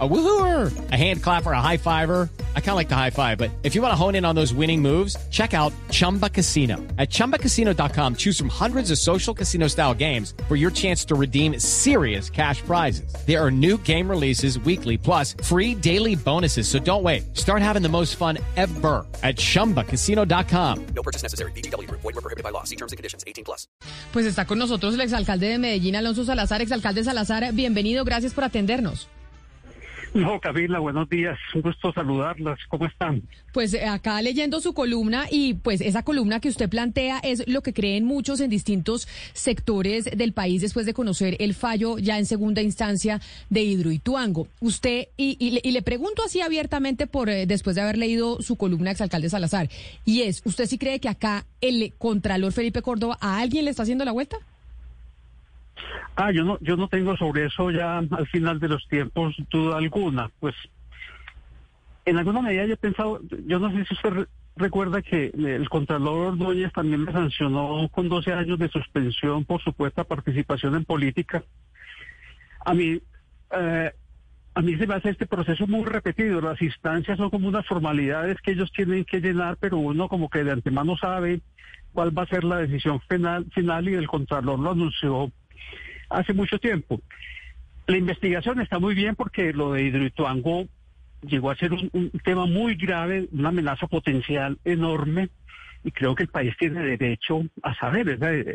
A woohooer, a hand clapper, a high fiver. I kind of like the high five, but if you want to hone in on those winning moves, check out Chumba Casino. At ChumbaCasino.com, choose from hundreds of social casino style games for your chance to redeem serious cash prizes. There are new game releases weekly, plus free daily bonuses. So don't wait. Start having the most fun ever at ChumbaCasino.com. No purchase necessary. BGW. Void were prohibited by law. See terms and conditions. 18 plus. Pues está con nosotros el exalcalde de Medellín, Alonso Salazar. Exalcalde Salazar, bienvenido. Gracias por atendernos. No, Camila, buenos días. Un gusto saludarlas. ¿Cómo están? Pues eh, acá leyendo su columna y pues esa columna que usted plantea es lo que creen muchos en distintos sectores del país después de conocer el fallo ya en segunda instancia de Hidroituango. Usted, y, y, le pregunto así abiertamente por eh, después de haber leído su columna, exalcalde Salazar, y es, ¿usted sí cree que acá el contralor Felipe Córdoba a alguien le está haciendo la vuelta? Ah, yo no, yo no tengo sobre eso ya al final de los tiempos duda alguna. Pues en alguna medida yo he pensado, yo no sé si usted recuerda que el Contralor Ordóñez también me sancionó con 12 años de suspensión por supuesta participación en política. A mí, eh, a mí se me hace este proceso muy repetido. Las instancias son como unas formalidades que ellos tienen que llenar, pero uno como que de antemano sabe cuál va a ser la decisión final, final y el Contralor lo anunció hace mucho tiempo. La investigación está muy bien porque lo de Hidroituango llegó a ser un, tema muy grave, una amenaza potencial enorme y creo que el país tiene derecho a saber,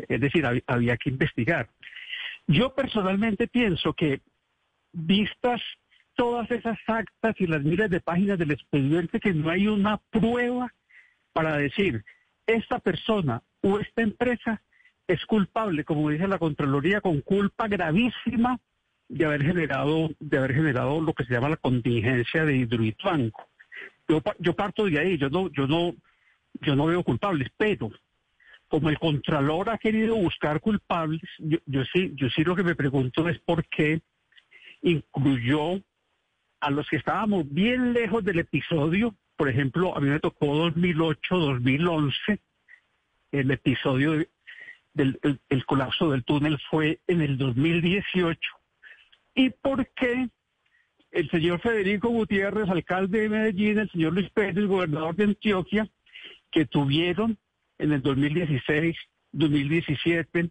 es decir, había que investigar. Yo personalmente pienso que vistas todas esas actas y las miles de páginas del expediente, que no hay una prueba para decir, esta persona o esta empresa es culpable, como dice la Contraloría, con culpa gravísima de haber generado, de haber generado lo que se llama la contingencia de Hidroituango. Yo, yo parto de ahí, yo no, yo no, yo no veo culpables, pero como el Contralor ha querido buscar culpables, yo, yo sí, yo sí lo que me pregunto es por qué incluyó a los que estábamos bien lejos del episodio, por ejemplo, a mí me tocó 2008, 2011, el episodio del el, colapso del túnel fue en el 2018 y por qué el señor Federico Gutiérrez, alcalde de Medellín, el señor Luis Pérez, gobernador de Antioquia, que tuvieron en el 2016, 2017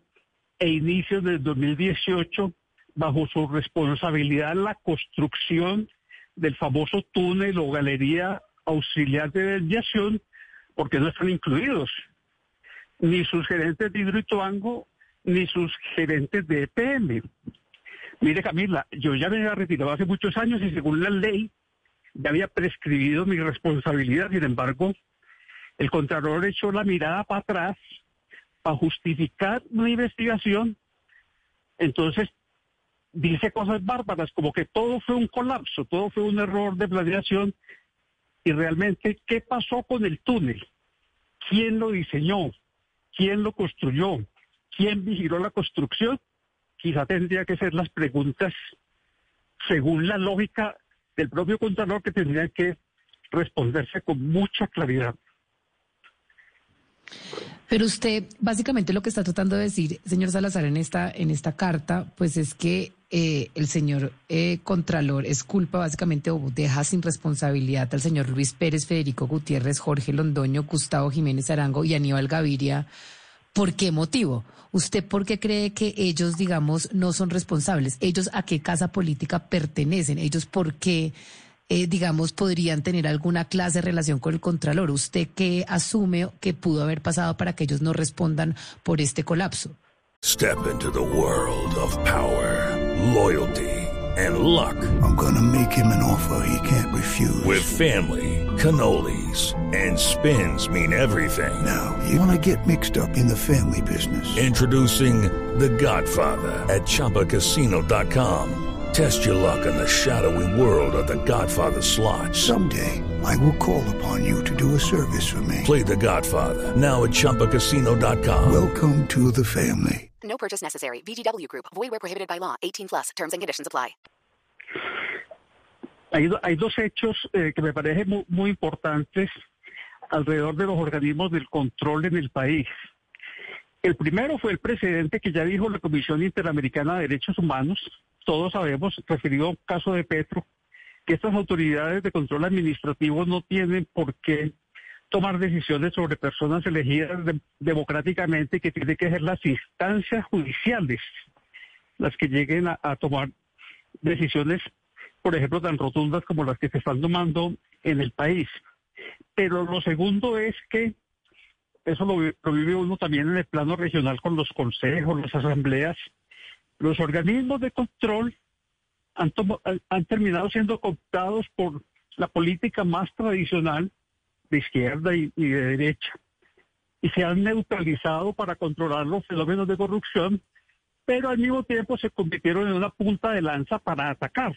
e inicios del 2018 bajo su responsabilidad la construcción del famoso túnel o galería auxiliar de desviación, porque no están incluidos ni sus gerentes de Hidroituango, ni sus gerentes de EPM. Mire, Camila, yo ya me había retirado hace muchos años y según la ley ya había prescribido mi responsabilidad. Sin embargo, el Contralor echó la mirada para atrás para justificar una investigación. Entonces, dice cosas bárbaras, como que todo fue un colapso, todo fue un error de planeación. Y realmente, ¿qué pasó con el túnel? ¿Quién lo diseñó? Quién lo construyó, quién vigiló la construcción, quizá tendría que ser las preguntas según la lógica del propio contador que tendrían que responderse con mucha claridad. Pero usted, básicamente lo que está tratando de decir, señor Salazar, en esta, en esta carta, pues es que eh, el señor eh, Contralor es culpa básicamente o deja sin responsabilidad al señor Luis Pérez, Federico Gutiérrez, Jorge Londoño, Gustavo Jiménez Arango y Aníbal Gaviria. ¿Por qué motivo? ¿Usted por qué cree que ellos, digamos, no son responsables? ¿Ellos a qué casa política pertenecen? ¿Ellos por qué, eh, digamos, podrían tener alguna clase de relación con el Contralor? ¿Usted qué asume que pudo haber pasado para que ellos no respondan por este colapso? Step into the world of power, loyalty and luck. I'm gonna make him an offer he can't refuse. With family, cannolis and spins mean everything. Now, you wanna get mixed up in the family business. Introducing The Godfather at ChumbaCasino.com. Test your luck in the shadowy world of The Godfather slot. Someday, I will call upon you to do a service for me. Play The Godfather now at ChumbaCasino.com. Welcome to the family. No purchase necessary. VGW Group. Void where prohibited by law. 18 plus. Terms and conditions apply. Hay, hay dos hechos eh, que me parecen muy, muy importantes alrededor de los organismos del control en el país. El primero fue el precedente que ya dijo la Comisión Interamericana de Derechos Humanos, todos sabemos, referido al caso de Petro, que estas autoridades de control administrativo no tienen por qué tomar decisiones sobre personas elegidas de- democráticamente, que tienen que ser las instancias judiciales las que lleguen a, a tomar decisiones, por ejemplo, tan rotundas como las que se están tomando en el país. Pero lo segundo es que eso lo, lo vive uno también en el plano regional con los consejos, las asambleas. Los organismos de control han, terminado siendo cooptados por la política más tradicional de izquierda y, y de derecha y se han neutralizado para controlar los fenómenos de corrupción, pero al mismo tiempo se convirtieron en una punta de lanza para atacar.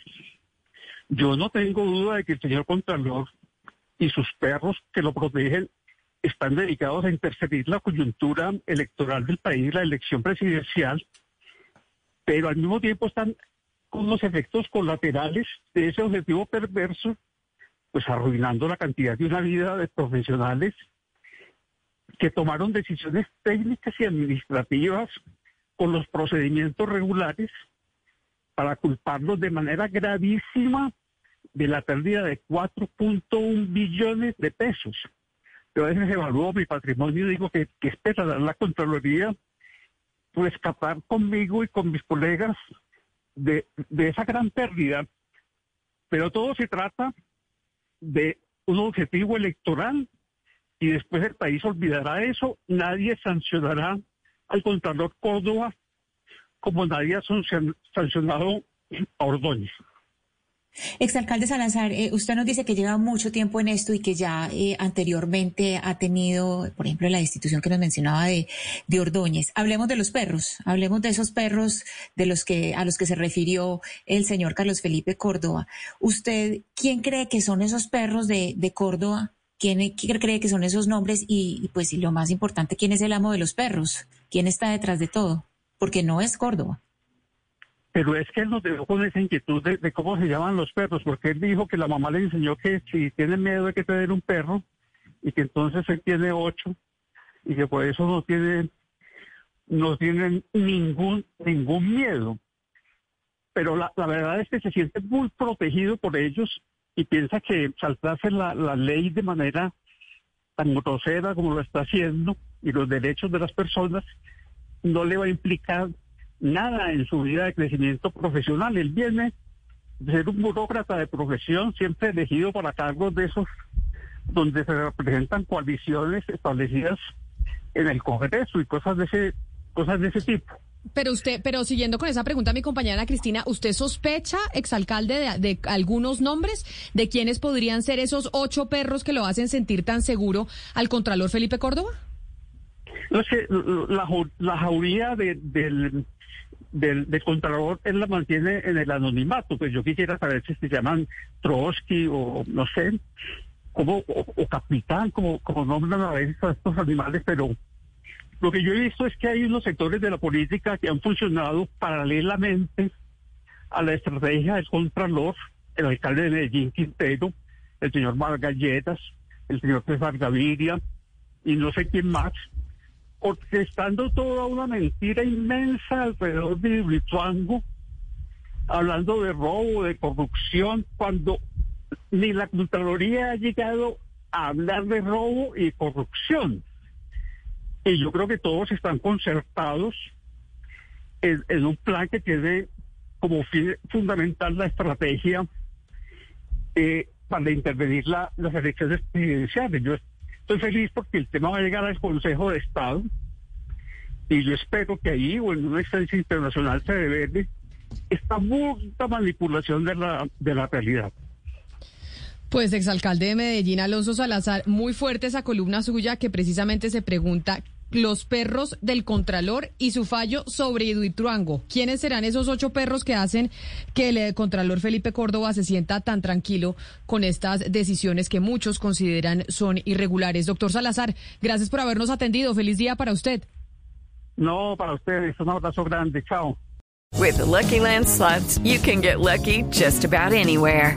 Yo no tengo duda de que el señor Contralor y sus perros que lo protegen están dedicados a interferir la coyuntura electoral del país, la elección presidencial, pero al mismo tiempo están con los efectos colaterales de ese objetivo perverso, pues arruinando la cantidad de una vida de profesionales que tomaron decisiones técnicas y administrativas con los procedimientos regulares para culparlos de manera gravísima de la pérdida de 4.1 billones de pesos. Yo a veces evalúo mi patrimonio y digo que, que espera la Contraloría por escapar conmigo y con mis colegas de, de esa gran pérdida. Pero todo se trata de un objetivo electoral y después el país olvidará eso. Nadie sancionará al Contralor Córdoba como nadie ha sancion- sancionado a Ordóñez. Exalcalde Salazar, eh, usted nos dice que lleva mucho tiempo en esto y que ya eh, anteriormente ha tenido, por ejemplo, la institución que nos mencionaba de, de Ordóñez. Hablemos de los perros, hablemos de esos perros de los que a los que se refirió el señor Carlos Felipe Córdoba. ¿Usted quién cree que son esos perros de, de Córdoba? ¿Quién, cree que son esos nombres? Y, y pues y lo más importante, ¿quién es el amo de los perros? ¿Quién está detrás de todo? Porque no es Córdoba. Pero es que él nos dejó con esa inquietud de, de cómo se llaman los perros, porque él dijo que la mamá le enseñó que si tiene miedo hay que tener un perro y que entonces él tiene ocho y que por eso no tiene no tienen ningún ningún miedo. Pero la, la verdad es que se siente muy protegido por ellos y piensa que saltarse la, la ley de manera tan grosera como lo está haciendo y los derechos de las personas no le va a implicar nada en su vida de crecimiento profesional. Él viene de ser un burócrata de profesión, siempre elegido para cargos de esos donde se representan coaliciones establecidas en el Congreso y cosas de ese cosas de ese tipo. Pero usted, pero siguiendo con esa pregunta, mi compañera Ana Cristina, ¿usted sospecha, exalcalde, de, de algunos nombres de quiénes podrían ser esos ocho perros que lo hacen sentir tan seguro al Contralor Felipe Córdoba? No es que la, la jauría de- del, del, del Contralor él la mantiene en el anonimato. Pues yo quisiera saber si se llaman Trotsky o no sé, como, o, capitán, como, como nombran a veces a estos animales, pero lo que yo he visto es que hay unos sectores de la política que han funcionado paralelamente a la estrategia del Contralor, el alcalde de Medellín, Quintero, el señor Margalletas, el señor César Gaviria y no sé quién más, orquestando toda una mentira inmensa alrededor de Hidroituango, hablando de robo, de corrupción, cuando ni la Contraloría ha llegado a hablar de robo y corrupción. Y yo creo que todos están concertados en, un plan que tiene como fin fundamental la estrategia eh, para intervenir la- las elecciones presidenciales. Estoy feliz porque el tema va a llegar al Consejo de Estado y yo espero que ahí o en una instancia internacional se revele esta burda manipulación de la, de la realidad. Pues exalcalde de Medellín, Alonso Salazar, muy fuerte esa columna suya que precisamente se pregunta los perros del Contralor y su fallo sobre Hidroituango. ¿Quiénes serán esos ocho perros que hacen que el eh, Contralor Felipe Córdoba se sienta tan tranquilo con estas decisiones que muchos consideran son irregulares? Doctor Salazar, gracias por habernos atendido. Feliz día para usted. No, para ustedes, un abrazo grande, chao. With the Lucky Land slots, you can get lucky just about anywhere.